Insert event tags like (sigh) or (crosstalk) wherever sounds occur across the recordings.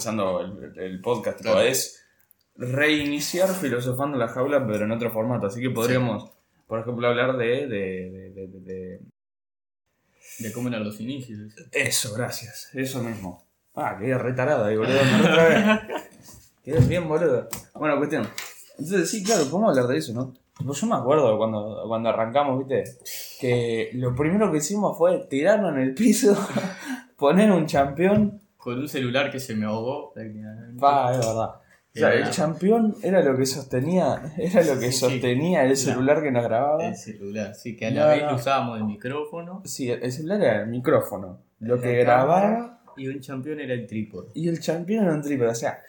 comenzando el, el podcast, es reiniciar filosofando la jaula, pero en otro formato. Así que podríamos, por ejemplo, hablar de, de, de, de, de cómo eran los inicios. Eso, gracias. Eso mismo. Ah, quedé retarada ahí, boludo. (laughs) quedé bien, boludo. Bueno, cuestión. Entonces, sí, claro, podemos hablar de eso, ¿no? Pues yo me acuerdo cuando, cuando arrancamos, ¿viste? Que lo primero que hicimos fue tirarnos en el piso, (laughs) poner un campeón. Con un celular que se me ahogó. Va, es verdad. O sea, el campeón era lo que sostenía, (laughs) era lo que sostenía el celular que nos grababa. El celular, sí, que a la vez usábamos el micrófono. Sí, el celular era el micrófono. Lo que grababa. Y un campeón era el trípode. Y el campeón era un trípode. O sea,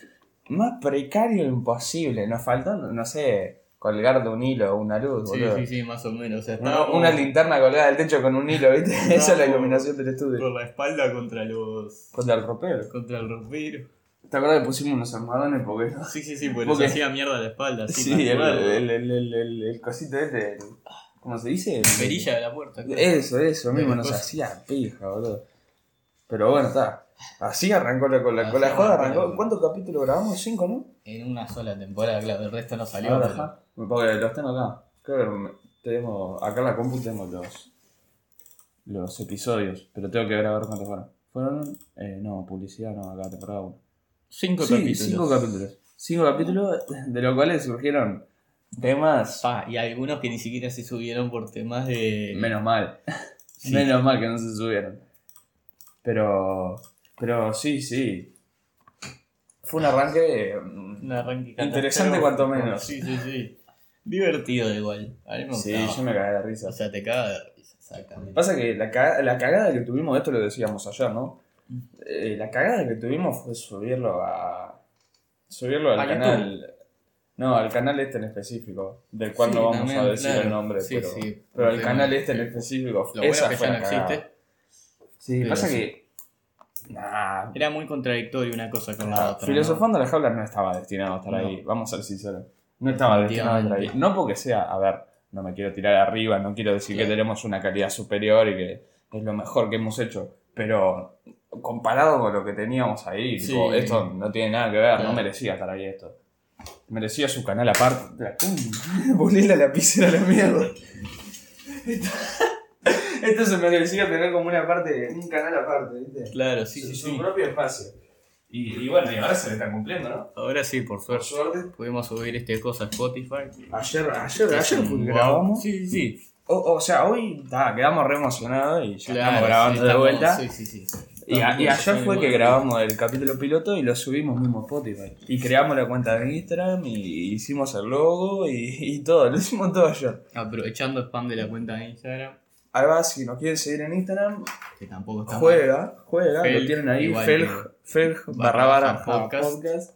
más precario imposible. Nos faltó, no sé, colgar de un hilo o una luz, sí, Sí, sí, más o menos. una, linterna colgada del techo con un hilo, ¿viste? (laughs) Esa es la iluminación del estudio. Por la espalda contra los. Contra el ropero. Contra el ropero. ¿Te acuerdas que pusimos unos armadones? Porque... Sí, sí, sí, porque, porque... nos hacía mierda la espalda. Sí, el, el, el, el, el, cosito este. ¿Cómo se dice? La perilla de la puerta. Eso, eso mismo, nos hacía pija, boludo. Pero bueno, está. Así arrancó la, con la, con la joda. Arrancó. ¿Cuántos capítulos grabamos? ¿Cinco, no? En una sola temporada, claro. El resto no salió. Ahora, porque los tengo acá. Creo tenemos, acá en la compu tengo los, los episodios, pero tengo que ver cuántos fueron. Fueron, eh, no, publicidad no, acá temporada 1. Cinco capítulos. Cinco capítulos. Cinco capítulos, de los cuales surgieron temas. Ah, y algunos que ni siquiera se subieron por temas de. Menos mal. (laughs) Menos mal que no se subieron. Pero. Pero sí, sí. Fue un arranque. Un arranque interesante, cuanto menos. Sí, sí, sí. Divertido igual. A mí me sí, yo me cagué de risa. O sea, te cagas de risa, exactamente. Pasa que la, la cagada que tuvimos, esto lo decíamos ayer, ¿no? Eh, la cagada que tuvimos fue subirlo a. Subirlo al canal. No, al canal este en específico, del cual no vamos a decir el nombre, pero, pero al canal este en específico. Lo esa fue ya no existe. Sí, pasa que. Nah, Era muy contradictorio una cosa con la otra. Filosofando ¿no? la jaula no estaba destinado a estar ahí, vamos a ser sinceros. No estaba destinado a estar ahí. No porque sea, a ver, no me quiero tirar arriba, no quiero decir que tenemos una calidad superior y que es lo mejor que hemos hecho, pero comparado con lo que teníamos ahí, esto no tiene nada que ver, no merecía estar ahí esto. Merecía su canal aparte. Volé (laughs) la lapicera a la mierda. (laughs) Esto, se merecía tener como una parte, un canal aparte, ¿viste? Claro, sí, sí. Su propio espacio. Y, bueno, y ahora se le está cumpliendo, ¿no? Ahora sí, por suerte. Por suerte. Pudimos subir este cosa a Spotify. Ayer, ayer, ayer grabamos. Sí, sí, sí. O, o sea, hoy quedamos re emocionados y ya estamos grabando de vuelta. Sí, sí, sí. Y, ayer fue que grabamos el capítulo piloto y lo subimos mismo a Spotify. Y creamos la cuenta de Instagram y hicimos el logo y, todo, lo hicimos todo ayer. Aprovechando spam de la cuenta de Instagram. Ahí va, si nos quieren seguir en Instagram, que tampoco está juega, juega, lo tienen ahí, felg, barra barra podcast.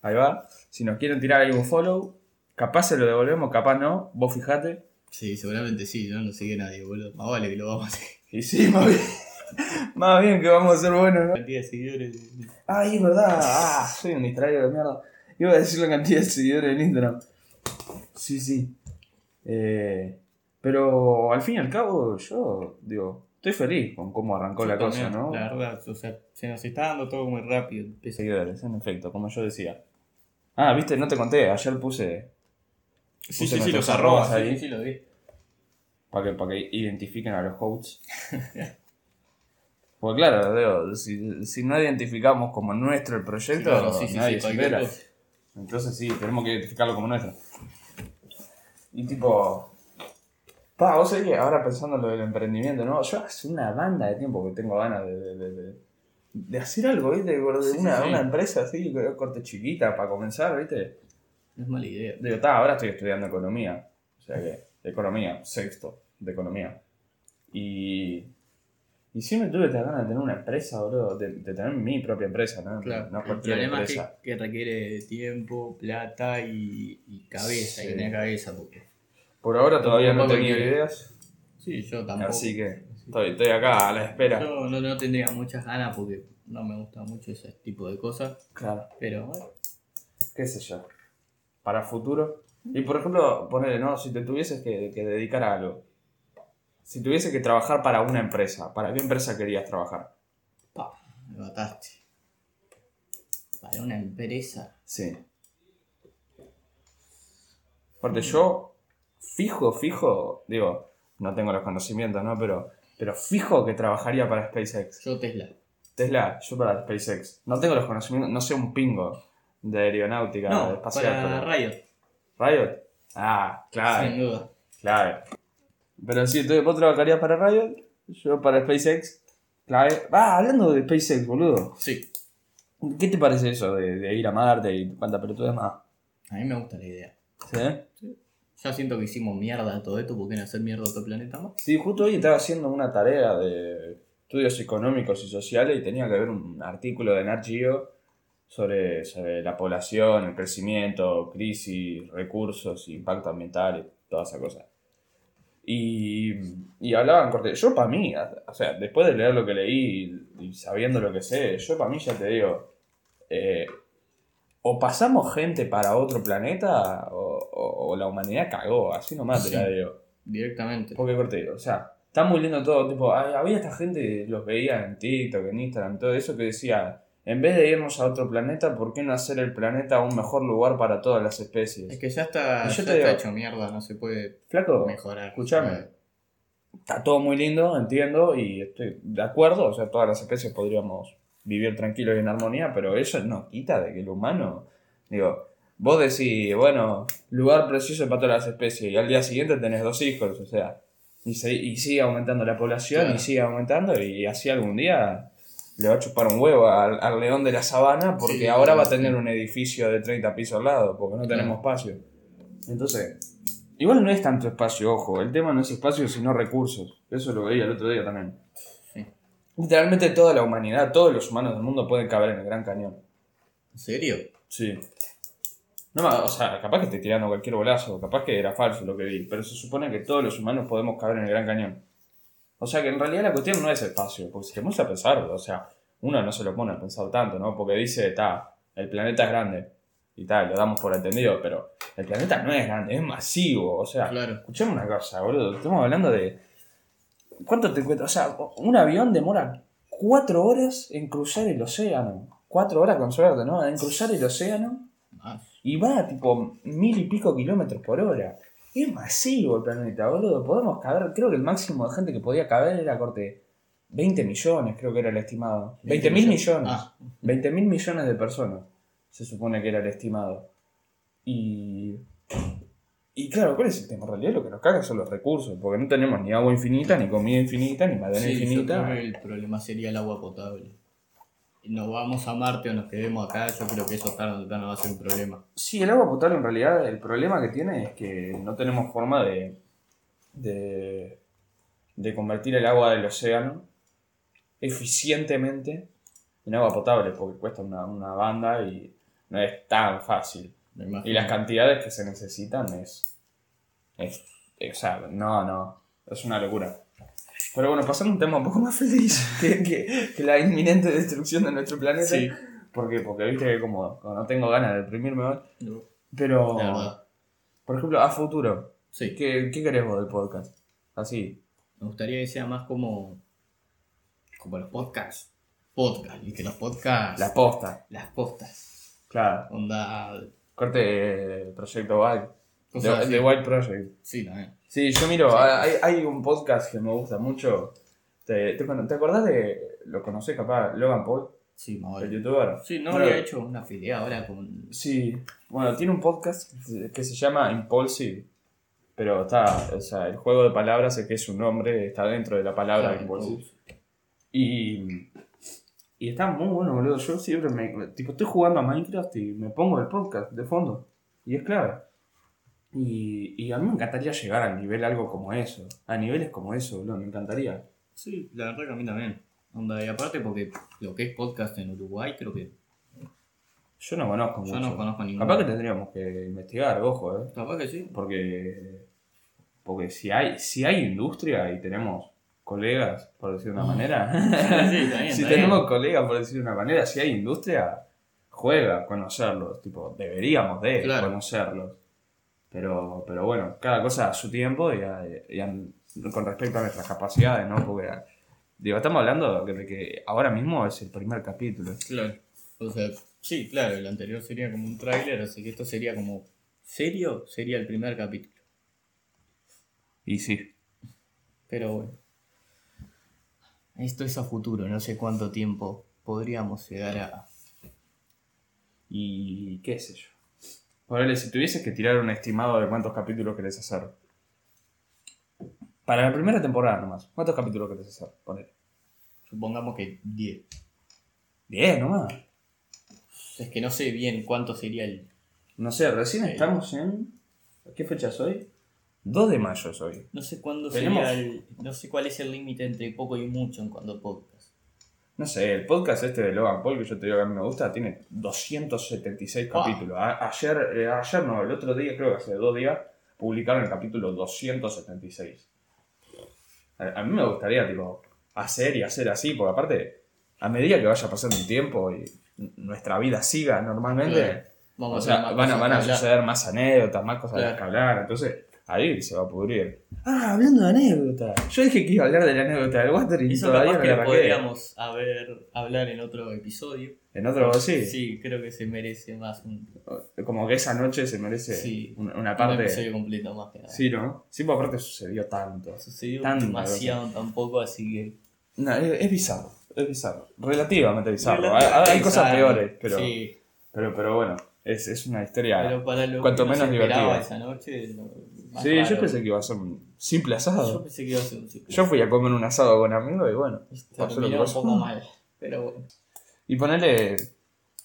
Ahí va. Si nos quieren tirar ahí un follow, capaz se lo devolvemos, capaz no, vos fijate. Sí, seguramente sí, no nos sigue nadie, boludo. Más vale que lo vamos a hacer. Y sí, más bien. Más bien que vamos a ser buenos, ¿no? Cantidad de seguidores. Ay, es verdad. Ah, soy un distraído de mierda. Iba a decir la cantidad de seguidores en Instagram. Sí, sí. Eh, pero al fin y al cabo, yo digo, estoy feliz con cómo arrancó la cosa, ¿no? La verdad, o sea, se nos está dando todo muy rápido. Seguidores, en efecto, como yo decía. Ah, viste, no te conté, ayer puse. sí, sí, sí, los arrobas ahí. Sí, sí, lo vi. Para que, para que identifiquen a los hosts. (laughs) Porque claro, si, si, no identificamos como nuestro el proyecto, nadie se entera. Entonces sí, tenemos que identificarlo como nuestro. Y tipo... Pa, vos sabés que ahora pensando en lo del emprendimiento, ¿no? Yo hace una banda de tiempo que tengo ganas de, de, de, hacer algo, ¿viste? De una, una empresa así, corte chiquita para comenzar, ¿viste? No es mala idea. Digo, está, ahora estoy estudiando economía. O sea que, economía, sexto de economía. Y y siempre tuve la ganas de tener una empresa, boludo, de, tener mi propia empresa, ¿no? Claro. No cualquier el problema Es que, requiere tiempo, plata y, cabeza, sí. y tener cabeza. Porque... Por ahora todavía no he tenido ideas. Sí, yo tampoco. Así que estoy, estoy acá a la espera. Yo no, no, tendría muchas ganas porque no me gusta mucho ese tipo de cosas. Claro. Pero bueno. ¿Qué sé yo? Para futuro. Y por ejemplo, ponele, ¿no? Si te tuvieses que, que dedicar a algo si tuviese que trabajar para una empresa, ¿para qué empresa querías trabajar? Pa, me mataste. una empresa. Sí. Porque yo, fijo, fijo, digo, no tengo los conocimientos, ¿no? Pero, pero fijo que trabajaría para SpaceX. Yo Tesla. Tesla, yo para SpaceX. No tengo los conocimientos, no sé un pingo de aeronáutica No, espacial. para pero- Riot. Riot. Ah, claro. Sin duda. Claro. Pero sí, entonces vos trabajarías para Riot, yo para SpaceX. Clave. Ah, hablando de SpaceX, boludo. Sí. ¿Qué te parece eso de, de ir a Marte y cuánta pelotuda es más? A mí me gusta la idea. ¿Sí? Ya siento que hicimos mierda todo esto, ¿por qué no hacer mierda otro planeta más? Sí, justo hoy estaba haciendo una tarea de estudios económicos y sociales y tenía que ver un artículo de Nat sobre, sobre la población, el crecimiento, crisis, recursos, impacto ambiental y toda esa cosa. Y, y hablaban corte. Yo para mí, o sea, después de leer lo que leí y, y sabiendo lo que sé, yo para mí ya te digo, eh, o pasamos gente para otro planeta o, o- o la humanidad cagó, así nomás te la digo. Directamente. Porque corte, o sea, está muy lindo todo, tipo, había esta gente, los veía en TikTok, en Instagram, todo eso que decía, en vez de irnos a otro planeta, ¿por qué no hacer el planeta un mejor lugar para todas las especies? Es que ya está, yo ya te está digo- hecho mierda, no se puede Flaco, mejorar. escúchame. está todo muy lindo, entiendo, y estoy de acuerdo, o sea, todas las especies podríamos vivir tranquilos y en armonía, pero eso no quita de que el humano, digo, vos decís, bueno, lugar precioso para todas las especies, y al día siguiente tenés dos hijos, o sea, y, se- y sigue aumentando la población, Claro. y sigue aumentando, y así algún día le va a chupar un huevo al, al león de la sabana, porque Sí, ahora va a sí. tener un edificio de 30 pisos al lado, porque no tenemos Claro. espacio. Entonces, Igual no es tanto espacio, ojo. El tema no es espacio, sino recursos. Eso lo veía el otro día también. Literalmente toda la humanidad, todos los humanos del mundo pueden caber en el Gran Cañón. ¿En serio? Sí. No, o sea, capaz que estoy tirando cualquier bolazo, capaz que era falso lo que vi, pero se supone que todos los humanos podemos caber en el Gran Cañón. O sea que en realidad la cuestión no es espacio, porque si te pones a pensar, o sea, uno no se lo pone a pensar tanto, ¿no? Porque dice, está, el planeta es grande, y tal, lo damos por entendido, pero el planeta no es grande, es masivo, o sea, Claro. escuchame una cosa, boludo, estamos hablando de... ¿Cuánto te cuesta? O sea, un avión demora cuatro horas en cruzar el océano. Cuatro horas con suerte, ¿no? En cruzar el océano y va a tipo mil y pico kilómetros por hora. Es masivo el planeta, boludo. Podemos caber, creo que el máximo de gente que podía caber era corte 20 millones, creo que era el estimado. 20 mil millones. Ah, 20 mil millones de personas se supone que era el estimado. Y. Y claro, ¿cuál es el tema? En realidad lo que nos caga son los recursos, porque no tenemos ni agua infinita, ni comida infinita, ni madera sí, yo infinita. creo que el problema sería el agua potable. Nos vamos a Marte o nos quedemos acá, yo creo que eso tarde o temprano va a ser un problema. Sí, el agua potable en realidad el problema que tiene es que no tenemos forma de, de, de convertir el agua del océano eficientemente en agua potable, porque cuesta una, una banda y no es tan fácil. Y las cantidades que se necesitan es, es, O sea, no, no. Es una locura. Pero bueno, pasando a un tema un poco más feliz (laughs) que, que- que la inminente destrucción de nuestro planeta. Sí. ¿Por qué? Porque viste que como, como no tengo ganas de deprimirme hoy. No, Pero, por ejemplo, a futuro, Sí. ¿qué, qué querés vos del podcast? Así. Me gustaría que sea más como. como los podcasts. Podcast, y que los podcasts. La posta. las postas. Claro. Onda. Corte Proyecto. Cosas The, así. The White Project. Sí, también. Sí, yo miro, Sí. hay, hay un podcast que me gusta mucho. ¿Te, te, ¿te acordás de, lo conocés capaz, Logan Paul, Sí, el youtuber? Sí, no Bueno, había hecho una afiliada ahora con. Sí, bueno, tiene un podcast que se- llama Impulsive, pero está, o sea, el juego de palabras es que su nombre está dentro de la palabra Ah, Impulsive. Y, y está muy bueno, boludo. Yo siempre me. Tipo, estoy jugando a Minecraft y me pongo el podcast de fondo. Y es clave. Y, y a mí me encantaría llegar al nivel algo como eso. A niveles como eso, boludo. Me encantaría. Sí, la verdad que a mí también. Onda, y aparte porque lo que es podcast en Uruguay creo que Yo no conozco yo mucho. no conozco ninguno. Capaz que tendríamos que investigar, ojo, eh. Capaz que sí. Porque. Porque si hay, si hay industria y tenemos colegas, por decir de una manera. (laughs) Sí, está bien, (laughs) si tenemos colegas, por decir de una manera, si hay industria, juega conocerlos. Tipo, deberíamos de Claro. conocerlos. Pero, pero bueno, cada cosa a su tiempo y, a- y a- con respecto a nuestras capacidades, ¿no? Porque, digo, estamos hablando de que ahora mismo es el primer capítulo. Claro. O sea, Sí, claro, el anterior sería como un tráiler, así que esto sería como serio, sería el primer capítulo. Y sí. Pero bueno. Esto es a futuro, no sé cuánto tiempo podríamos llegar a... Y qué sé yo. Ponele, si tuvieses que tirar un estimado de cuántos capítulos querés hacer. Para la primera temporada nomás. ¿Cuántos capítulos querés hacer? Ponele. Supongamos que 10. 10 nomás. Es que no sé bien cuánto sería el. No sé, recién estamos en. ¿Qué fecha es hoy? 2 de mayo es hoy. No sé cuándo sería el. No sé cuál es el límite entre poco y mucho en cuanto a podcast. No sé, el podcast este de Logan Paul, que yo te digo que a mí me gusta, tiene 276 ah. capítulos. ayer, eh, ayer no, el otro día, creo que hace dos días, publicaron el capítulo 276. A, a mí me gustaría, tipo, hacer y hacer así, porque aparte, a medida que vaya pasando el tiempo y nuestra vida siga normalmente, o sea, van, a, van a suceder más anécdotas, más cosas que hablar, entonces ahí se va a pudrir. Ah, hablando de anécdotas. Yo dije que iba a hablar de la anécdota del water y Eso todavía no que la podríamos haber, hablar en otro episodio. ¿En otro sí? Sí, creo que se merece más un... Como que esa noche se merece una, parte... Un episodio completo más que nada. Sí, ¿no? Sí, porque aparte sucedió tanto. Sucedió demasiado tampoco, así que... No, es bizarro es bizarro. Relativamente bizarro. hay, cosas peores, pero, pero, pero bueno, es, es una historia pero para lo cuanto menos divertida. esa noche. Sí, yo pensé que iba a ser un simple asado. Yo pensé que iba a ser un simple Yo fui a comer un asado con amigos y bueno. Terminó un poco mal, pero bueno. Y ponele,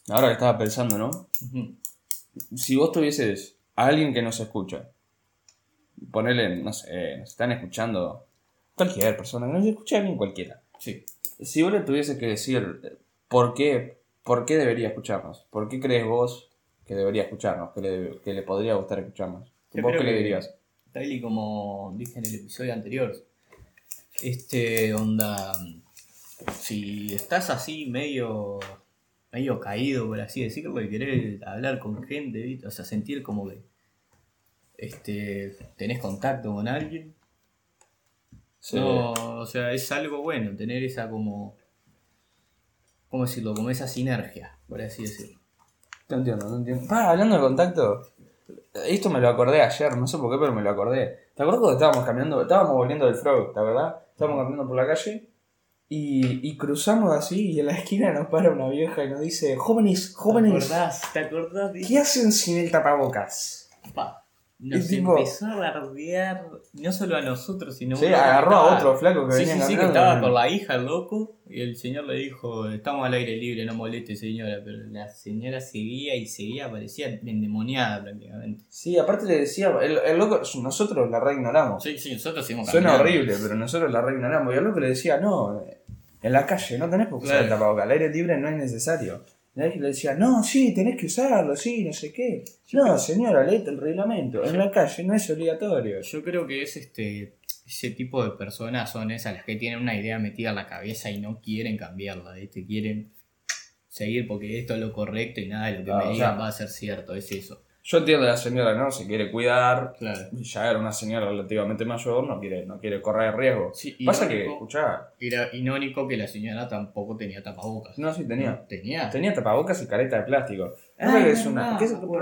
ahora que estaba pensando, ¿no? Si vos tuvieses a alguien que nos escucha, ponele, no sé, nos están escuchando cualquier persona, no nos escucha alguien cualquiera. Sí si vos le tuviese que decir por qué, por qué debería escucharnos, por qué crees vos que debería escucharnos, que le, que le podría gustar escucharnos, ¿vos qué le dirías? Tal y como dije en el episodio anterior, este onda, si estás así medio medio caído, por así decirlo, y querés hablar con gente, o sea, sentir como que este, tenés contacto con alguien, no, o sea, es algo bueno tener esa como. ¿Cómo decirlo? Como esa sinergia, por así decirlo. Te entiendo, te entiendo. Ah, hablando de contacto, esto me lo acordé ayer, no sé por qué, pero me lo acordé. ¿Te acuerdas cuando estábamos caminando? Estábamos volviendo del Frog, ¿te verdad? Estábamos caminando por la calle y, y, cruzamos así y en la esquina nos para una vieja y nos dice, jóvenes, jóvenes. ¿Te acordás? ¿Te acordás? ¿Qué hacen sin el tapabocas? Pa. Nos empezó a bardear, no solo a nosotros, sino Sí, agarró a otro flaco que venía Sí, sí, que estaba con la hija, el loco, y el señor le dijo, estamos al aire libre, no moleste señora, pero la señora seguía y seguía, parecía endemoniada prácticamente. Sí, aparte le decía, el, loco, nosotros la re ignoramos. Sí, sí, nosotros seguimos Suena horrible, pero nosotros la re ignoramos. Y el loco le decía, no, en la calle no tenés que usar el tapabocas, al aire libre no es necesario. Y le decía, no, sí, tenés que usarlo, sí, no sé qué. no, señora, léete el reglamento. En la calle no es obligatorio. Yo creo que es este ese tipo de personas son esas las que tienen una idea metida en la cabeza y no quieren cambiarla, te quieren seguir porque esto es lo correcto y nada de lo que me digan va a ser cierto, es eso. Yo entiendo a la señora, ¿no? Se quiere cuidar. Claro. Ya era una señora relativamente mayor, no quiere, no quiere correr riesgo. Sí, Pasa que, escuchá. Era irónico que la señora tampoco tenía tapabocas. No, sí tenía. tenía. Tenía tapabocas y careta de plástico. Ah, que es una,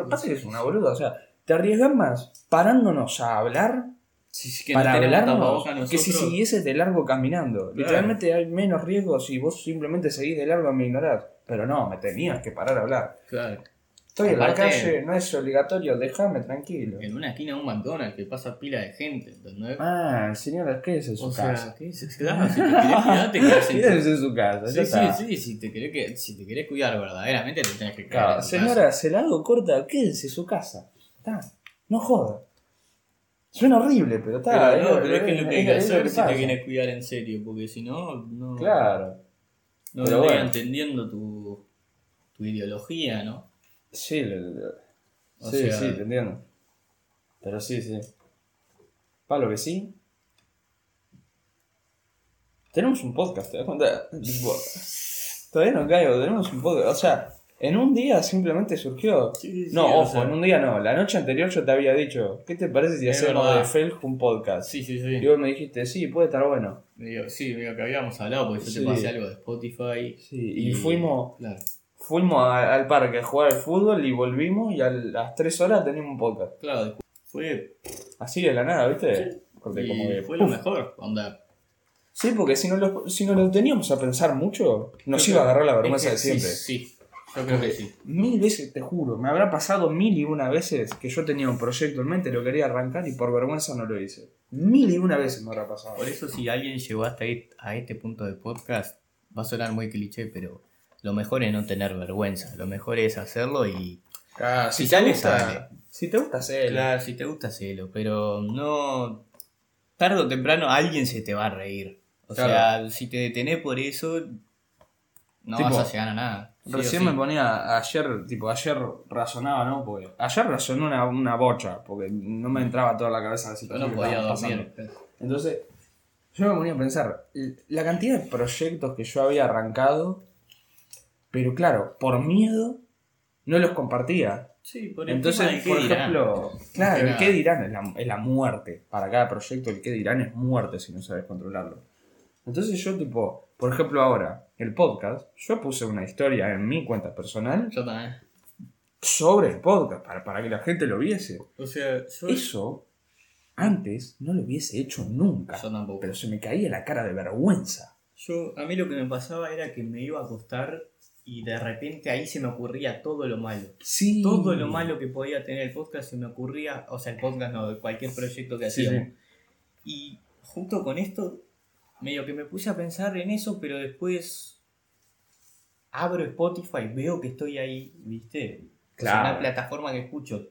pasa que es una boluda. O sea, te arriesgas más parándonos a hablar que para hablar que si siguieses de largo caminando. Literalmente hay menos riesgo si vos simplemente seguís de largo a me ignorás. Pero no, me tenías que parar a hablar. Claro. Estoy en la calle, no es obligatorio, déjame tranquilo. En una esquina de un McDonald's que pasa pila de gente, ¿entendés? Ah, señora, ¿qué es en su casa? ¿qué es? Claro, si te querés cuidar, te quedas (laughs) en, su casa. Sí, sí, sí, si te, querés que, si te querés cuidar verdaderamente, te tenés que quedar. señora, se la hago corta, quédese en su casa. Está, no joda. Suena horrible, pero está. Pero, no, pero es que es lo que hay que hacer si te quieres cuidar en serio, porque si no, no. Claro. No pero bueno. entendiendo tu, tu ideología, ¿no? Sí, sí, sí, te entiendo. Pero sí, sí. Pablo, que sí. Tenemos un podcast, ¿te das cuenta? Todavía no caigo, tenemos un podcast. O sea, en un día simplemente surgió. no, ojo, en un día no. La noche anterior yo te había dicho, ¿qué te parece si hacemos de Felg un podcast? Sí, sí, sí. Y vos me dijiste, sí, puede estar bueno. sí, digo que habíamos hablado porque yo te pasé algo de Spotify. Sí, y, fuimos. Claro fuimos al parque a jugar al fútbol y volvimos y a las 3 horas teníamos un podcast. Claro, fue. Así de la nada, ¿viste? Sí. fue lo mejor, onda. Sí, porque si no lo, si no lo teníamos a pensar mucho, nos iba a agarrar la vergüenza de siempre. Sí, yo creo que sí. Mil veces, te juro, me habrá pasado mil y una veces que yo tenía un proyecto en mente, lo quería arrancar y por vergüenza no lo hice. Mil y una veces me habrá pasado. Por eso si alguien llegó hasta ahí, a este punto de podcast, va a sonar muy cliché, pero lo mejor es no tener vergüenza. Lo mejor es hacerlo y... Ah, si, te gusta, Si te gusta, hacerlo. Claro, si te gusta, hacerlo. Pero no... Tarde o temprano alguien se te va a reír. O sea, si te detenés por eso, no vas a llegar a nada. recién me ponía, ayer, tipo, ayer razonaba, ¿no? Porque ayer razoné una, una bocha, porque no me entraba toda la cabeza la situación. No podía dormir. Entonces, yo me ponía a pensar, la cantidad de proyectos que yo había arrancado, pero claro, por miedo, no los compartía. Sí, por Entonces, por ejemplo, claro, el qué dirán es la, es la muerte. Para cada proyecto, el qué dirán es muerte si no sabes controlarlo. Entonces yo tipo, por ejemplo ahora, el podcast, yo puse una historia en mi cuenta personal. Yo también. Sobre el podcast, para, para que la gente lo viese. O sea, Eso, antes, no lo hubiese hecho nunca. Yo tampoco. Pero se me caía la cara de vergüenza. Yo, a mí lo que me pasaba era que me iba a acostar y de repente ahí se me ocurría todo lo malo. Sí. Todo lo malo que podía tener el podcast se me ocurría, o sea, el podcast no, de cualquier proyecto que hacíamos. Y junto con esto medio que me puse a pensar en eso, pero después abro Spotify, veo que estoy ahí, ¿viste? Claro. Es una plataforma que escucho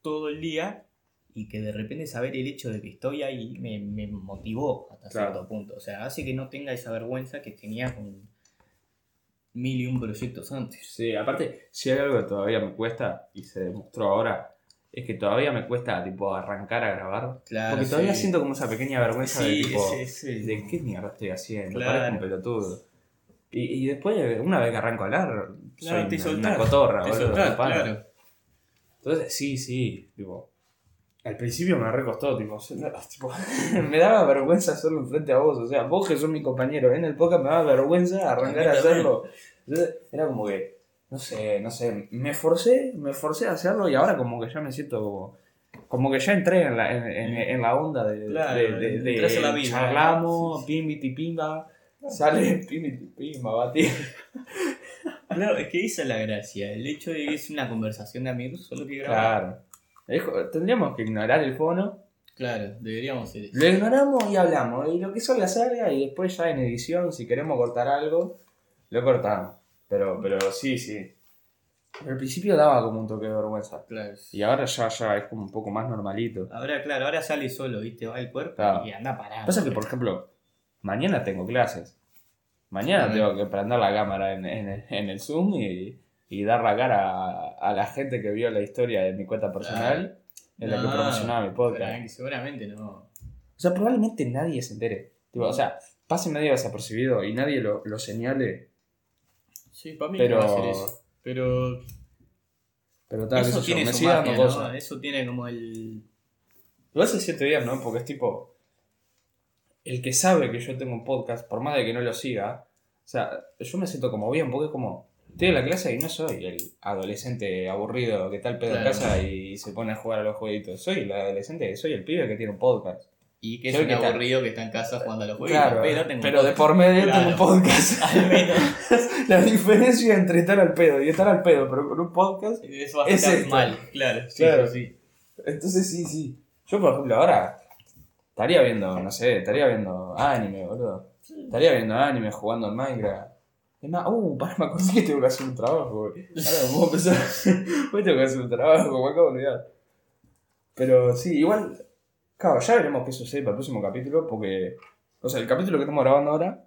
todo el día y que de repente saber el hecho de que estoy ahí me, me motivó hasta cierto punto. O sea, hace que no tenga esa vergüenza que tenía con mil y un proyectos antes. Sí, aparte, si hay algo que todavía me cuesta y se demostró ahora, es que todavía me cuesta tipo arrancar a grabar. Claro, porque todavía siento como esa pequeña vergüenza de tipo, sí, de qué mierda estoy haciendo, Claro. parezco un pelotudo. Y, y después, una vez que arranco a hablar, Claro, soy te una, soltás, una cotorra, te boludo, soltás. Entonces, sí, sí, tipo. Al principio me recostó, tipo, (laughs) tipo, (laughs) me daba vergüenza hacerlo enfrente a vos. O sea, vos que sos mi compañero en el podcast me daba vergüenza arrancar a hacerlo. Entonces, era como que, no sé, no sé, me forcé, me forcé a hacerlo y ahora como que ya me siento como, como que ya entré en la, en, en- en la onda de, Claro, de, de, la vida, charlamos, pimbiti pimba, sale pimbiti pimba, bati. Claro, es que esa es la gracia. El hecho de que es una conversación de amigos, solo que grabar. Claro. Tendríamos que ignorar el fono. Claro, deberíamos ser eso. Lo ignoramos y hablamos. Y lo que salga, salga. Y después ya en edición, si queremos cortar algo, lo cortamos. Pero, pero sí, sí. Al principio daba como un toque de vergüenza. Claro. Y ahora ya, ya es como un poco más normalito. Ahora, claro, ahora sale solo, ¿viste? Va el cuerpo Claro. y anda parado. Pasa que, por ejemplo, mañana tengo clases. Mañana tengo que prender la cámara en, en en el Zoom y, y dar la cara a, a la gente que vio la historia de mi cuenta personal en la que No, promocionaba mi podcast. Seguramente no. O sea, probablemente nadie se entere. Tipo, o sea, pase medio desapercibido y nadie lo, lo señale. Sí, para mí Pero- no va a ser eso. Pero Pero tal, eso yo, tiene me su dando magia, ¿no? cosas. Eso tiene como el... Igual hace siete días, ¿no? Porque es tipo. El que sabe que yo tengo un podcast, por más de que no lo siga, o sea, yo me siento como bien, porque es como. Estoy en la clase y no soy el adolescente aburrido que está al pedo en Claro. casa y se pone a jugar a los jueguitos. Soy el adolescente, soy el pibe que tiene un podcast. Y que es Creo un que tal- aburrido que está en casa jugando a los juegos. Claro, pero, tengo pero de por medio Claro. tengo un podcast. (laughs) Al menos. (laughs) la diferencia entre estar al pedo y estar al pedo, pero con un podcast. Eso va a Es estar mal, claro. Sí, Claro. sí. Entonces sí, sí. Yo, por ejemplo, ahora estaría viendo, no sé, estaría viendo anime, boludo. Estaría viendo anime, jugando en Minecraft. Es más, uh, pará, me acordé que tengo que hacer un trabajo, güey. Ahora me puedo empezar. Hoy tengo que hacer un trabajo, me acabo de olvidar. Pero sí, igual. Claro, ya veremos qué sucede para el próximo capítulo, porque. O sea, el capítulo que estamos grabando ahora,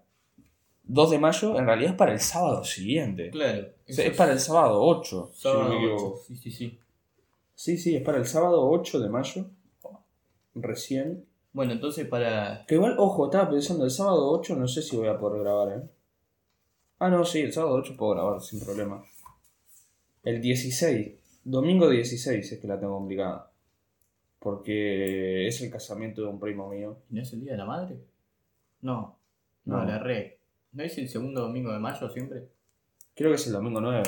2 de mayo, en realidad es para el sábado siguiente. Claro. O sea, es para el sábado 8. si no Sábado me ocho. equivoco. Sí, sí, sí. Sí, sí, es para el sábado 8 de mayo. Recién. Bueno, entonces para... Que igual, ojo, estaba pensando, el sábado 8 no sé si voy a poder grabar, ¿eh? Ah, no, sí, el sábado 8 puedo grabar sin problema. El 16, domingo 16 es que la tengo complicada. Porque es el casamiento de un primo mío. ¿No es el Día de la Madre? No. No, No. la re. ¿No es el segundo domingo de mayo siempre? Creo que es el domingo 9.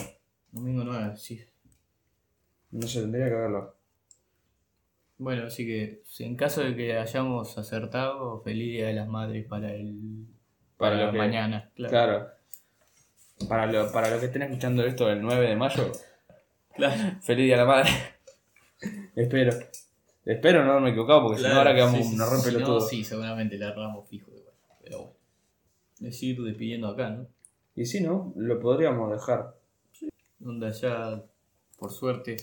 Domingo 9, sí. No sé, tendría que verlo. Bueno, así que en caso de que hayamos acertado, feliz Día de las Madres para el Para para que- mañana. Claro. Claro. Para lo, para lo que estén escuchando esto el 9 de mayo, (laughs) Claro. feliz día a la madre. (laughs) Espero. Espero no haberme equivocado porque si no ahora quedamos, sí, sí, nos sí, rompe si lo no, todo. Sí, seguramente le erramos fijo igual. Pero bueno. Decir despidiendo acá, ¿no? Y si no, lo podríamos dejar. Donde ya, por suerte,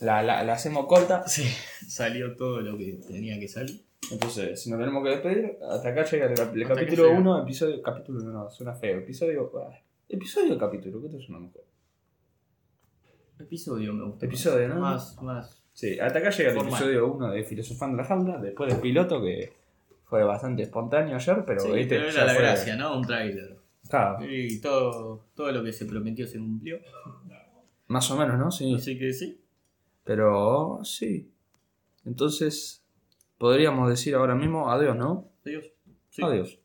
La, la, la hacemos corta. (laughs) sí, salió todo lo que tenía que salir. Entonces, si nos tenemos que despedir, hasta acá llega el, Hasta capítulo llega. 1, episodio. Capítulo no, no, suena feo. Episodio. ah, episodio o capítulo, ¿qué te suena mejor? Episodio me gusta. Episodio, ¿no? Más, más. Sí, hasta acá llega el Formal. episodio 1 de Filosofando la Jaula, después del piloto que fue bastante espontáneo ayer, pero Sí, este pero ya era la fue- gracia, ¿no? Un tráiler. Claro, Y todo, todo lo que se prometió se cumplió. más o menos, ¿no? Sí. Así que sí. Pero sí. Entonces, podríamos decir ahora mismo adiós, ¿no? Adiós. Sí. Adiós.